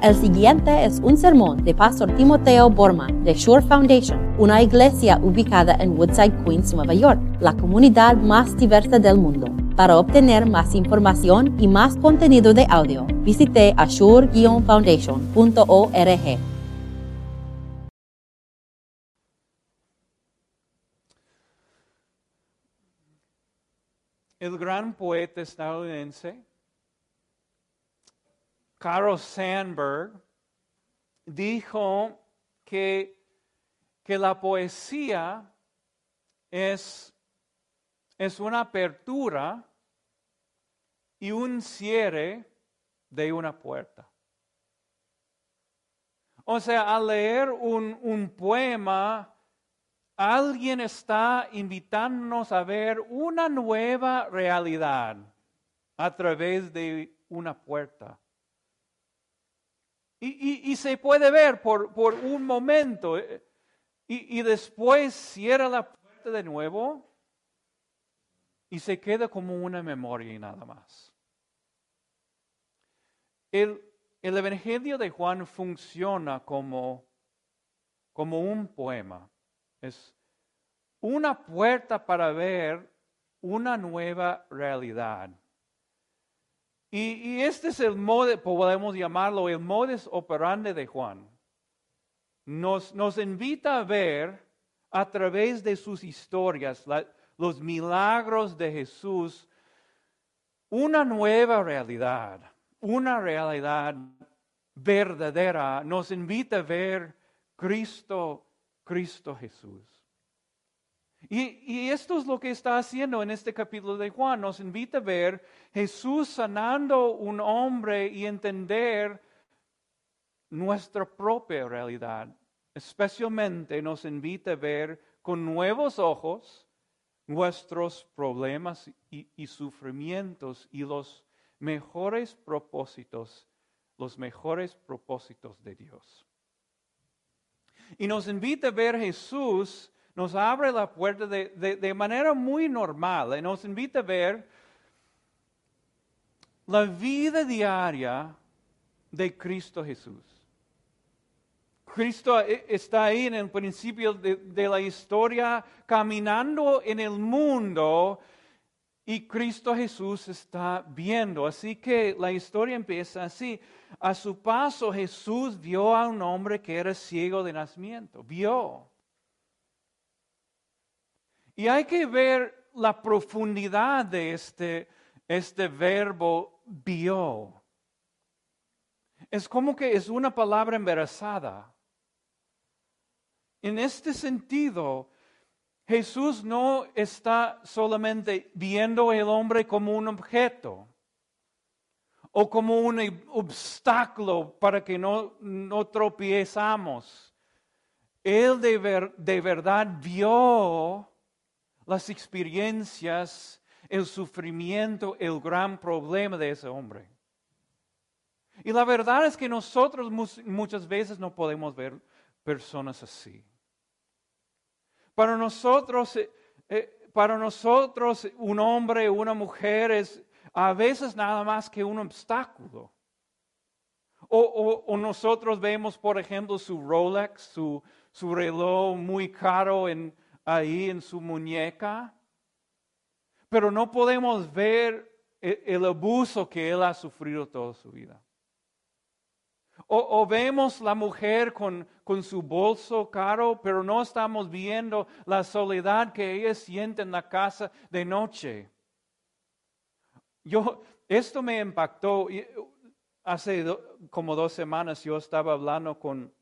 El siguiente es un sermón de Pastor Timoteo Borman de Shore Foundation, una iglesia ubicada en Woodside, Queens, Nueva York, la comunidad más diversa del mundo. Para obtener más información y más contenido de audio, visite ashore-foundation.org. El gran poeta estadounidense Carl Sandburg dijo que, que la poesía es, es una apertura y un cierre de una puerta. O sea, al leer un, un, poema, alguien está invitándonos a ver una nueva realidad a través de una puerta. Y, se puede ver por, un momento eh, y, después cierra la puerta de nuevo y se queda como una memoria y nada más. El, el Evangelio de Juan funciona como un poema. Es una puerta para ver una nueva realidad. Y, este es el modo, podemos llamarlo el modus operandi de Juan. Nos, nos invita a ver a través de sus historias, los milagros de Jesús, una nueva realidad, una realidad verdadera. Nos invita a ver Cristo, Cristo Jesús. Y, esto es lo que está haciendo en este capítulo de Juan. Nos invita a ver Jesús sanando un hombre y entender nuestra propia realidad. Especialmente nos invita a ver con nuevos ojos nuestros problemas y, y sufrimientos y los mejores propósitos, los mejores propósitos de Dios. Y nos invita a ver Jesús nos abre la puerta de, manera muy normal y nos invita a ver la vida diaria de Cristo Jesús. Cristo e, está ahí en el principio de, de, la historia, caminando en el mundo y Cristo Jesús está viendo. Así que la historia empieza así. A su paso Jesús vio a un hombre que era ciego de nacimiento. Vio. Y hay que ver la profundidad de este, este verbo vio. Es como que es una palabra embarazada. En este sentido, Jesús no está solamente viendo al hombre como un objeto o como un obstáculo para que no, no tropiezamos. Él de, de verdad vio las experiencias, el sufrimiento, el gran problema de ese hombre. Y la verdad es que nosotros muchas veces no podemos ver personas así. Para nosotros, eh, eh, para nosotros un hombre una mujer es a veces nada más que un obstáculo. O, o, nosotros vemos, por ejemplo, su Rolex, su, su reloj muy caro en, ahí en su muñeca, pero no podemos ver e-, el, abuso que él ha sufrido toda su vida. O, vemos la mujer con, su bolso caro, pero no estamos viendo la soledad que ella siente en la casa de noche. Yo, esto me impactó. Hace como dos semanas yo estaba hablando con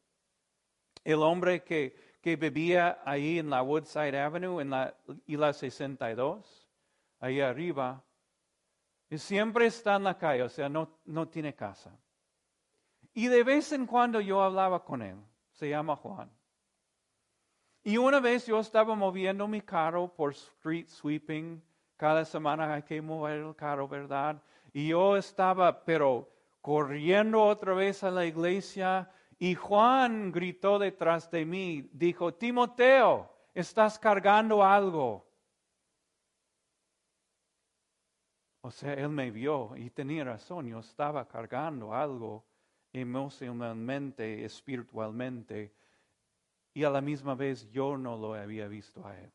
el hombre que, que vivía ahí en la Woodside Avenue, en la isla 62, ahí arriba, y siempre está en la calle, o sea, no, no tiene casa. Y de vez en cuando yo hablaba con él, se llama Juan. Y una vez yo estaba moviendo mi carro por street sweeping, cada semana hay que mover el carro, ¿verdad? Y yo estaba, pero corriendo otra vez a la iglesia, y Juan gritó detrás de mí, dijo, Timoteo, estás cargando algo. O sea, él me vio y tenía razón, yo estaba cargando algo emocionalmente, espiritualmente, y a la misma vez yo no lo había visto a él.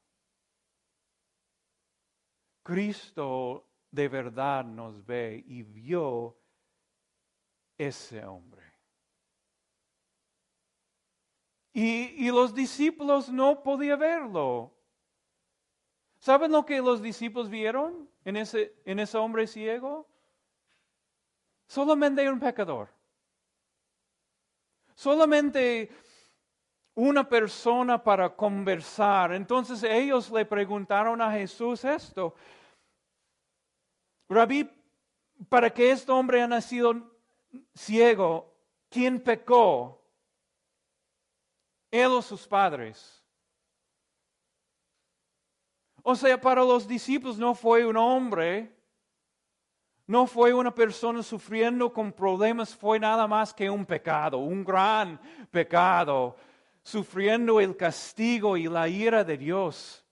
Cristo de verdad nos ve y vio ese hombre. Y, los discípulos no podían verlo. ¿Saben lo que los discípulos vieron en ese, en ese hombre ciego? Solamente un pecador. Solamente una persona para conversar. Entonces ellos le preguntaron a Jesús esto. Rabí, para que este hombre haya nacido ciego, ¿quién pecó? Él o sus padres. O sea, para los discípulos no fue un hombre, no fue una persona sufriendo con problemas, fue nada más que un pecado, un gran pecado, sufriendo el castigo y la ira de Dios.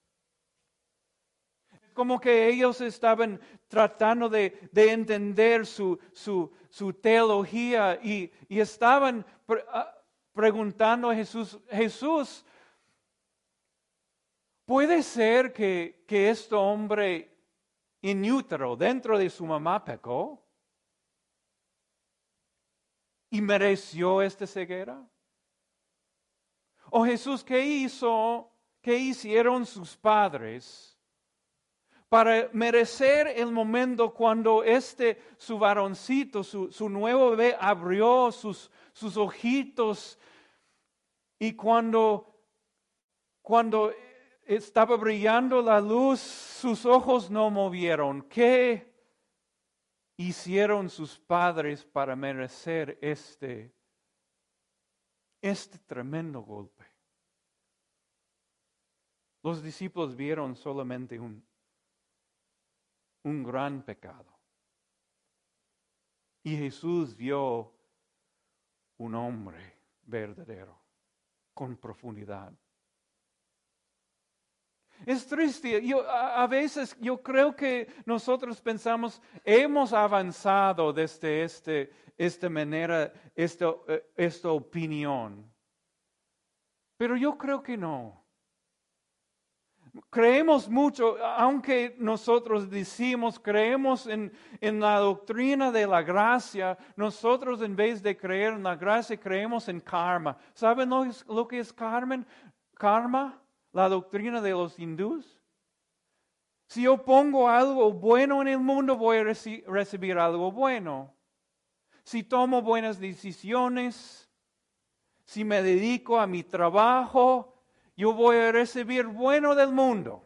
Como que ellos estaban tratando de, entender su, su, teología y, y estaban preguntando a Jesús, Jesús, ¿puede ser que, que este hombre inútero dentro de su mamá pecó? ¿Y mereció esta ceguera? ¿O Jesús qué hizo? ¿Qué hicieron sus padres? para merecer el momento cuando este, su varoncito, su, su nuevo bebé abrió sus, sus ojitos y cuando, cuando estaba brillando la luz, sus ojos no movieron. ¿Qué hicieron sus padres para merecer este, este tremendo golpe? Los discípulos vieron solamente un, un gran pecado. Y Jesús vio un hombre verdadero con profundidad. Es triste. Yo, a, veces yo creo que nosotros pensamos, hemos avanzado desde este, esta manera, eh, esta opinión. Pero yo creo que no. Creemos mucho, aunque nosotros decimos, creemos en, en, la doctrina de la gracia, nosotros en vez de creer en la gracia, creemos en karma. ¿Saben lo, lo que es karma? Karma, la doctrina de los hindús. Si yo pongo algo bueno en el mundo, voy a recibir algo bueno. Si tomo buenas decisiones, si me dedico a mi trabajo, yo voy a recibir bueno del mundo.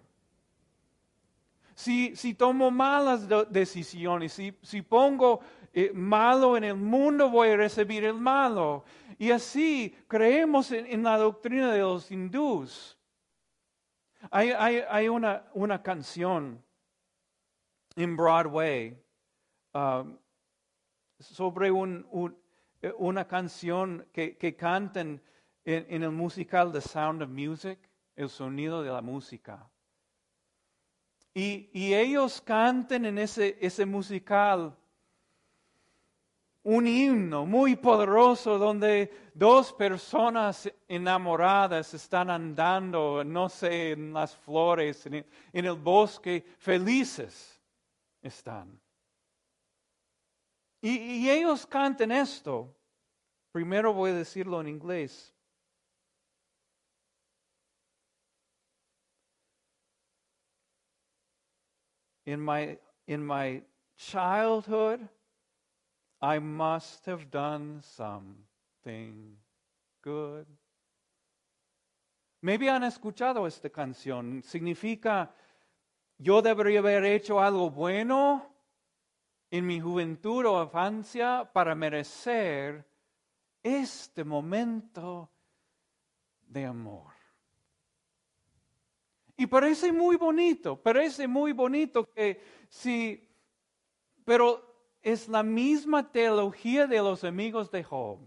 Si, si tomo malas decisiones, si, si pongo eh, malo en el mundo, voy a recibir el malo. Y así creemos en, la doctrina de los hindús. Hay, hay, una, una, canción en Broadway um, sobre un, eh, una canción que, que cantan en, el musical The Sound of Music, el sonido de la música. Y, ellos cantan en ese, ese musical un himno muy poderoso donde dos personas enamoradas están andando, no sé, en las flores, en el, bosque, felices están. Y, y, ellos cantan esto. Primero voy a decirlo en inglés. In my, in my childhood, I must have done something good. Maybe han escuchado esta canción. Significa, yo debería haber hecho algo bueno en mi juventud o infancia para merecer este momento de amor. Y parece muy bonito, parece muy bonito que si, pero es la misma teología de los amigos de Job.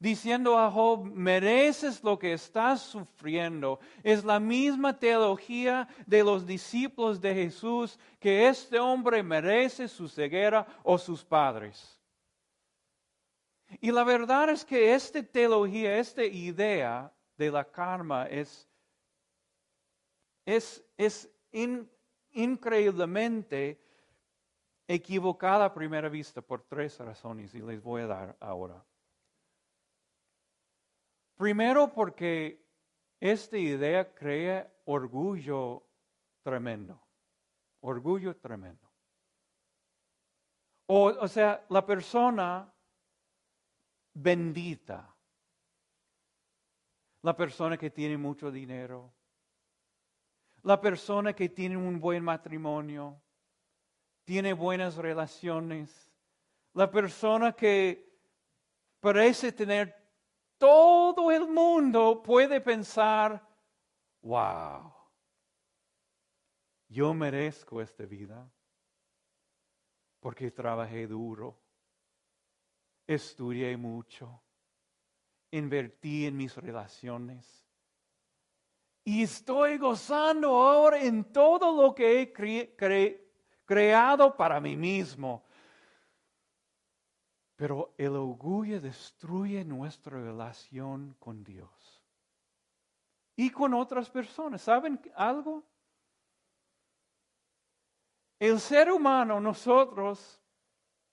Diciendo a Job, mereces lo que estás sufriendo. Es la misma teología de los discípulos de Jesús que este hombre merece su ceguera o sus padres. Y la verdad es que esta teología, esta idea de la karma es, es, es increíblemente equivocada a primera vista por tres razones y les voy a dar ahora. Primero porque esta idea crea orgullo tremendo, orgullo tremendo. O, o sea, la persona bendita, la persona que tiene mucho dinero, la persona que tiene un buen matrimonio, tiene buenas relaciones, la persona que parece tener todo el mundo, puede pensar, wow, yo merezco esta vida porque trabajé duro, estudié mucho, invertí en mis relaciones y estoy gozando ahora en todo lo que he creado para mí mismo. Pero el orgullo destruye nuestra relación con Dios y con otras personas. ¿Saben algo? El ser humano, nosotros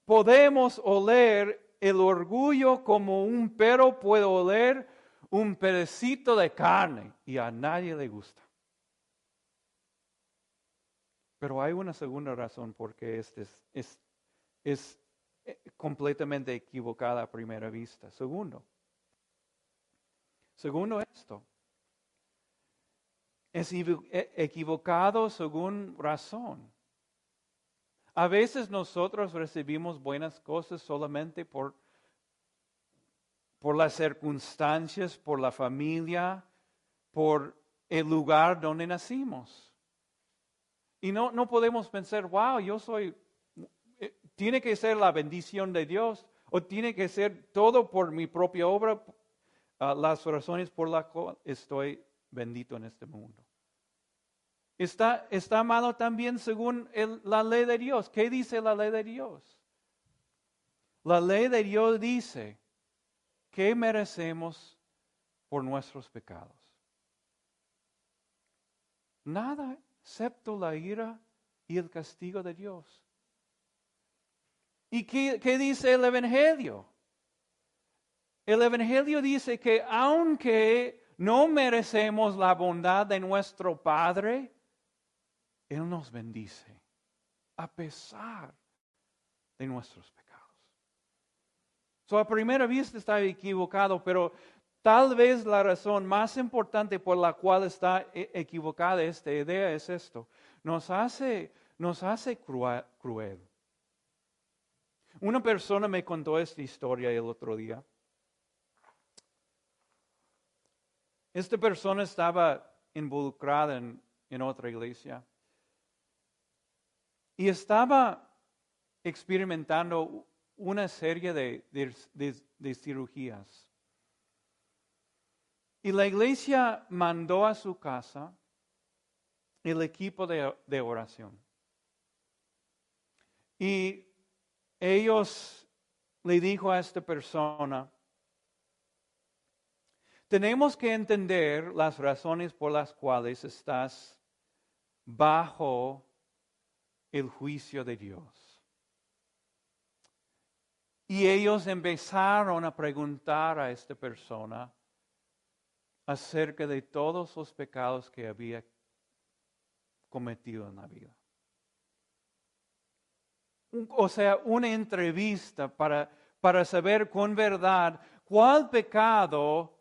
podemos oler el orgullo como un perro puede oler un pedacito de carne y a nadie le gusta. Pero hay una segunda razón por qué este es, es, eh, completamente equivocada a primera vista. Segundo, segundo esto, es e, equivocado según razón. A veces nosotros recibimos buenas cosas solamente por por las circunstancias, por la familia, por el lugar donde nacimos. Y no, no podemos pensar, wow, yo soy, eh, tiene que ser la bendición de Dios o tiene que ser todo por mi propia obra, ah, las razones por las cuales estoy bendito en este mundo. Está, está malo también según la ley de Dios. ¿Qué dice la ley de Dios? La ley de Dios dice, ¿Qué merecemos por nuestros pecados? Nada excepto la ira y el castigo de Dios. ¿Y qué, dice el Evangelio? El Evangelio dice que aunque no merecemos la bondad de nuestro Padre, Él nos bendice a pesar de nuestros pecados. So, a primera vista está equivocado, pero tal vez la razón más importante por la cual está e-, equivocada esta idea es esto. Nos hace, nos hace cruel. Una persona me contó esta historia el otro día. Esta persona estaba involucrada en, en otra iglesia y estaba experimentando una serie de, cirugías. Y la iglesia mandó a su casa el equipo de, de oración. Y ellos le dijo a esta persona, tenemos que entender las razones por las cuales estás bajo el juicio de Dios. Y ellos empezaron a preguntar a esta persona acerca de todos los pecados que había cometido en la vida. O sea, una entrevista para, para saber con verdad cuál pecado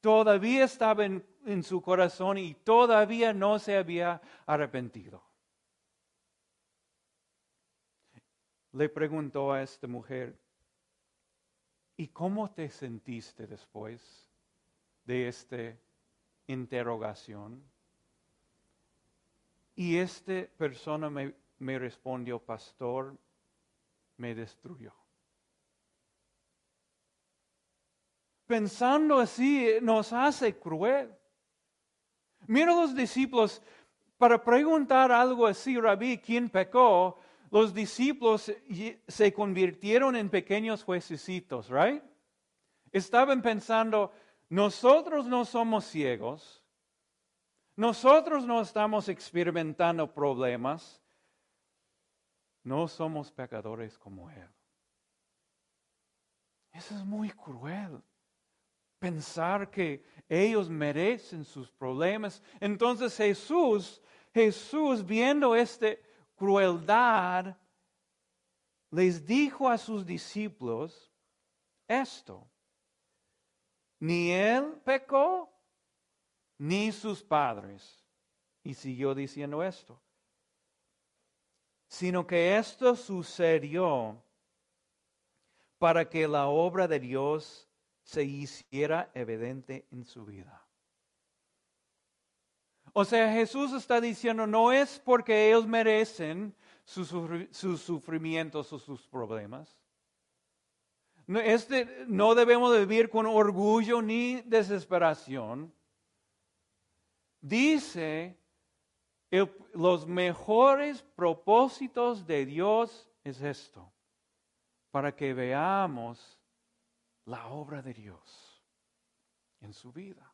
todavía estaba en su corazón y todavía no se había arrepentido. Le preguntó a esta mujer, ¿y cómo te sentiste después de esta interrogación? Y esta persona me, respondió, pastor, me destruyó. Pensando así nos hace cruel. Mira los discípulos, para preguntar algo así, rabí, ¿quién pecó? Los discípulos se convirtieron en pequeños juececitos, right? Estaban pensando, nosotros no somos ciegos, nosotros no estamos experimentando problemas, no somos pecadores como Él. Eso es muy cruel. Pensar que ellos merecen sus problemas. Entonces Jesús, Jesús viendo esta crueldad, les dijo a sus discípulos esto. Ni él pecó, ni sus padres. Y siguió diciendo esto. Sino que esto sucedió para que la obra de Dios se hiciera evidente en su vida. O sea, Jesús está diciendo, no es porque ellos merecen sus, sufrimientos o sus problemas. No, este, no debemos vivir con orgullo ni desesperación. Dice, los mejores propósitos de Dios es esto para que veamos la obra de Dios en su vida.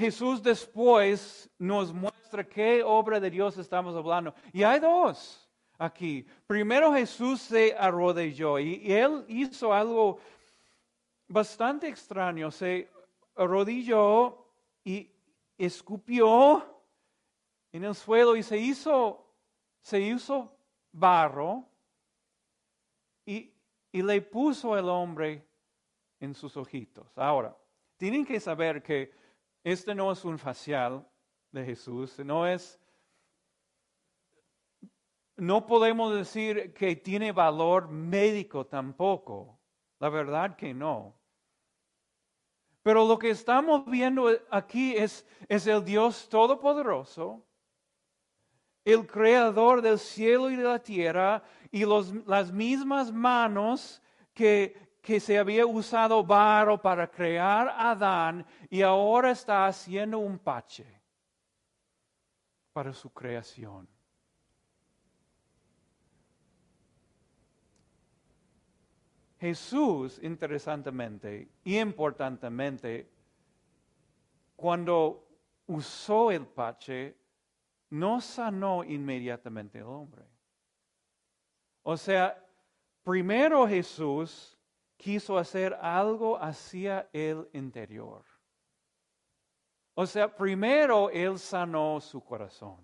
Jesús después nos muestra qué obra de Dios estamos hablando. Y hay dos aquí. Primero Jesús se arrodilló y, él hizo algo bastante extraño. Se arrodilló y escupió en el suelo y se hizo, se hizo barro y, le puso el hombre en sus ojitos. Ahora, tienen que saber que este no es un facial de Jesús, no es, no podemos decir que tiene valor médico tampoco, la verdad que no. Pero lo que estamos viendo aquí es, es el Dios Todopoderoso, el creador del cielo y de la tierra, y las mismas manos que, que se había usado barro para crear a Adán y ahora está haciendo un pache para su creación. Jesús, interesantemente y importantemente, cuando usó el pache, no sanó inmediatamente el hombre. O sea, primero Jesús quiso hacer algo hacia el interior. O sea, primero Él sanó su corazón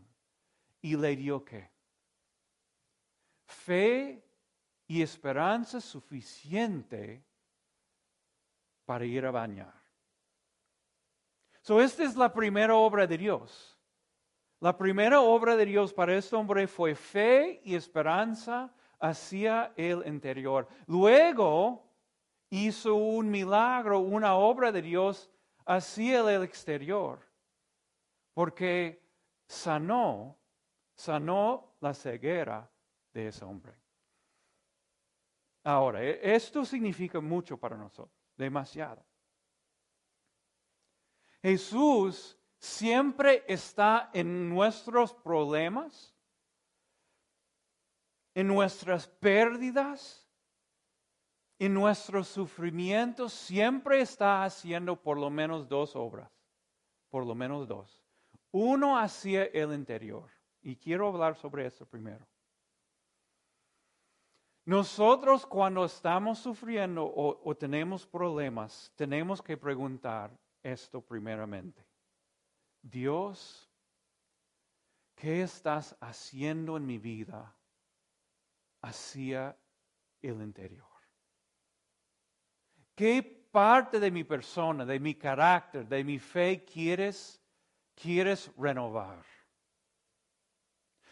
y le dio qué? Fe y esperanza suficiente para ir a bañar. So, esta es la primera obra de Dios. La primera obra de Dios para este hombre fue fe y esperanza hacia el interior. Luego hizo un milagro, una obra de Dios hacia el exterior, porque sanó, sanó la ceguera de ese hombre. Ahora, e, esto significa mucho para nosotros, demasiado. Jesús siempre está en nuestros problemas en nuestras pérdidas, en nuestros sufrimientos, siempre está haciendo por lo menos dos obras, por lo menos dos. Uno hacia el interior, y quiero hablar sobre esto primero. Nosotros cuando estamos sufriendo o, o, tenemos problemas, tenemos que preguntar esto primeramente. Dios, ¿qué estás haciendo en mi vida hacia el interior. ¿Qué parte de mi persona, de mi carácter, de mi fe quieres, quieres renovar?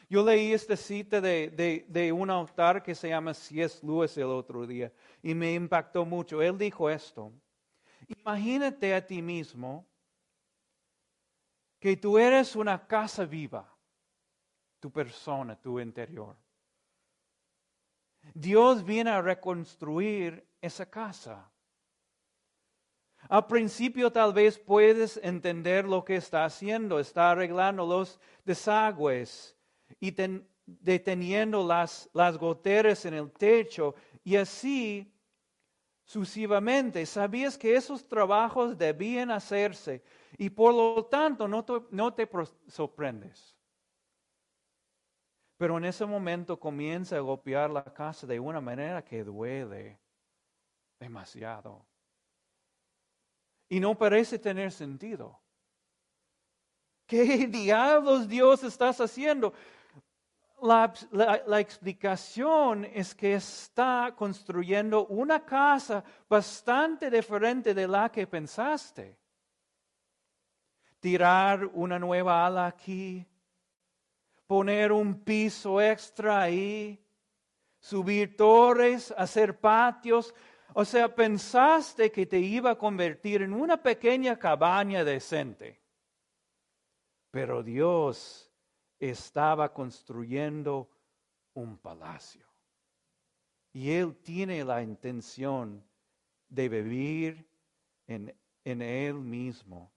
Yo leí esta cita de, de, un autor que se llama C.S. Lewis el otro día y me impactó mucho. Él dijo esto, imagínate a ti mismo que tú eres una casa viva, tu persona, tu interior. Dios viene a reconstruir esa casa. Al principio tal vez puedes entender lo que está haciendo, está arreglando los desagües y, deteniendo las, las goteras en el techo y así sucesivamente. Sabías que esos trabajos debían hacerse y por lo tanto no te, no te sorprendes. Pero en ese momento comienza a golpear la casa de una manera que duele demasiado. Y no parece tener sentido. ¿Qué diablos Dios estás haciendo? La, explicación es que está construyendo una casa bastante diferente de la que pensaste. Tirar una nueva ala aquí, poner un piso extra ahí, subir torres, hacer patios. O sea, pensaste que te iba a convertir en una pequeña cabaña decente. Pero Dios estaba construyendo un palacio. Y Él tiene la intención de vivir en, en Él mismo.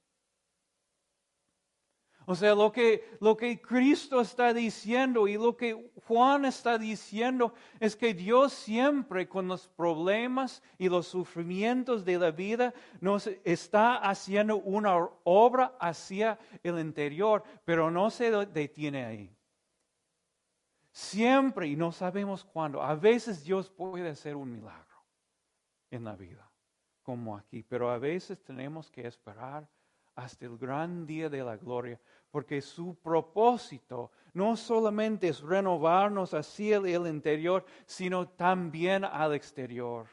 O sea, lo que, lo que Cristo está diciendo y lo que Juan está diciendo es que Dios siempre con los problemas y los sufrimientos de la vida nos está haciendo una obra hacia el interior, pero no se detiene ahí. Siempre, y no sabemos cuándo, a veces Dios puede hacer un milagro en la vida, como aquí, pero a veces tenemos que esperar hasta el gran día de la gloria porque su propósito no solamente es renovarnos hacia el interior, sino también al exterior.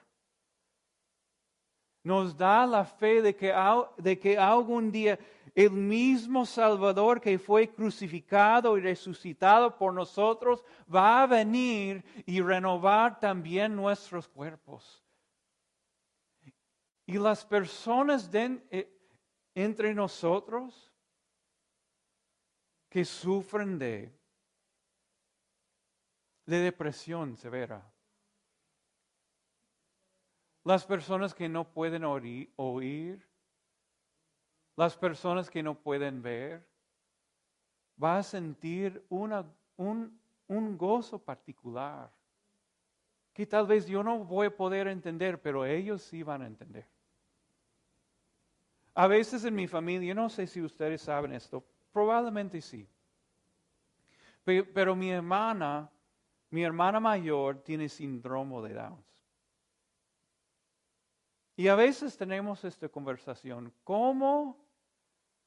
Nos da la fe de que, de que algún día el mismo Salvador que fue crucificado y resucitado por nosotros va a venir y renovar también nuestros cuerpos. Y las personas eh, entre nosotros que sufren de, de depresión severa. Las personas que no pueden oír, las personas que no pueden ver, va a sentir un, un gozo particular que tal vez yo no voy a poder entender, pero ellos sí van a entender. A veces en mi familia, no sé si ustedes saben esto, Probablemente sí. Pero, mi hermana, mi hermana mayor tiene síndrome de Down. Y a veces tenemos esta conversación, ¿cómo,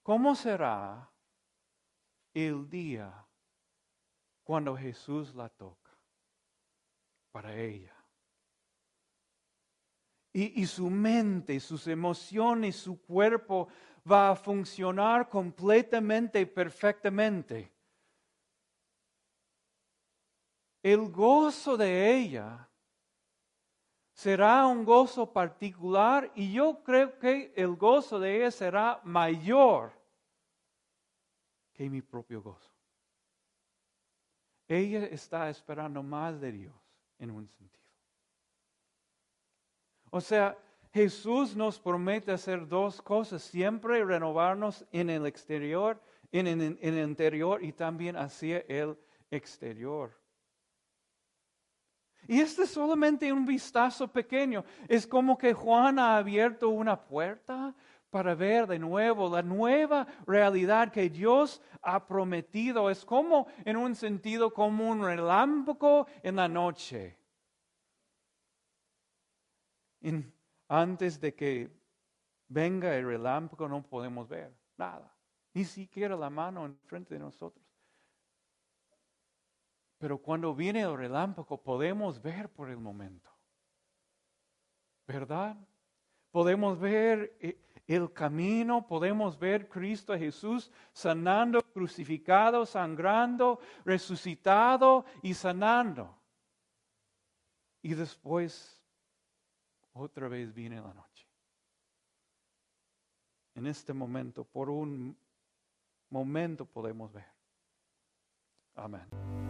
cómo será el día cuando Jesús la toca para ella? Y, su mente, sus emociones, su cuerpo va a funcionar completamente y perfectamente. El gozo de ella será un gozo particular y yo creo que el gozo de ella será mayor que mi propio gozo. Ella está esperando más de Dios en un sentido. O sea, Jesús nos promete hacer dos cosas, siempre renovarnos en el exterior, en, el interior y también hacia el exterior. Y este es solamente un vistazo pequeño. Es como que Juan ha abierto una puerta para ver de nuevo la nueva realidad que Dios ha prometido. Es como, en un sentido, como un relámpago en la noche. En, antes de que venga el relámpago no podemos ver nada, ni siquiera la mano enfrente de nosotros. Pero cuando viene el relámpago podemos ver por el momento. ¿Verdad? Podemos ver eh, el camino, podemos ver Cristo Jesús sanando, crucificado, sangrando, resucitado y sanando. Y después otra vez viene la noche. En este momento, por un momento podemos ver. Amén.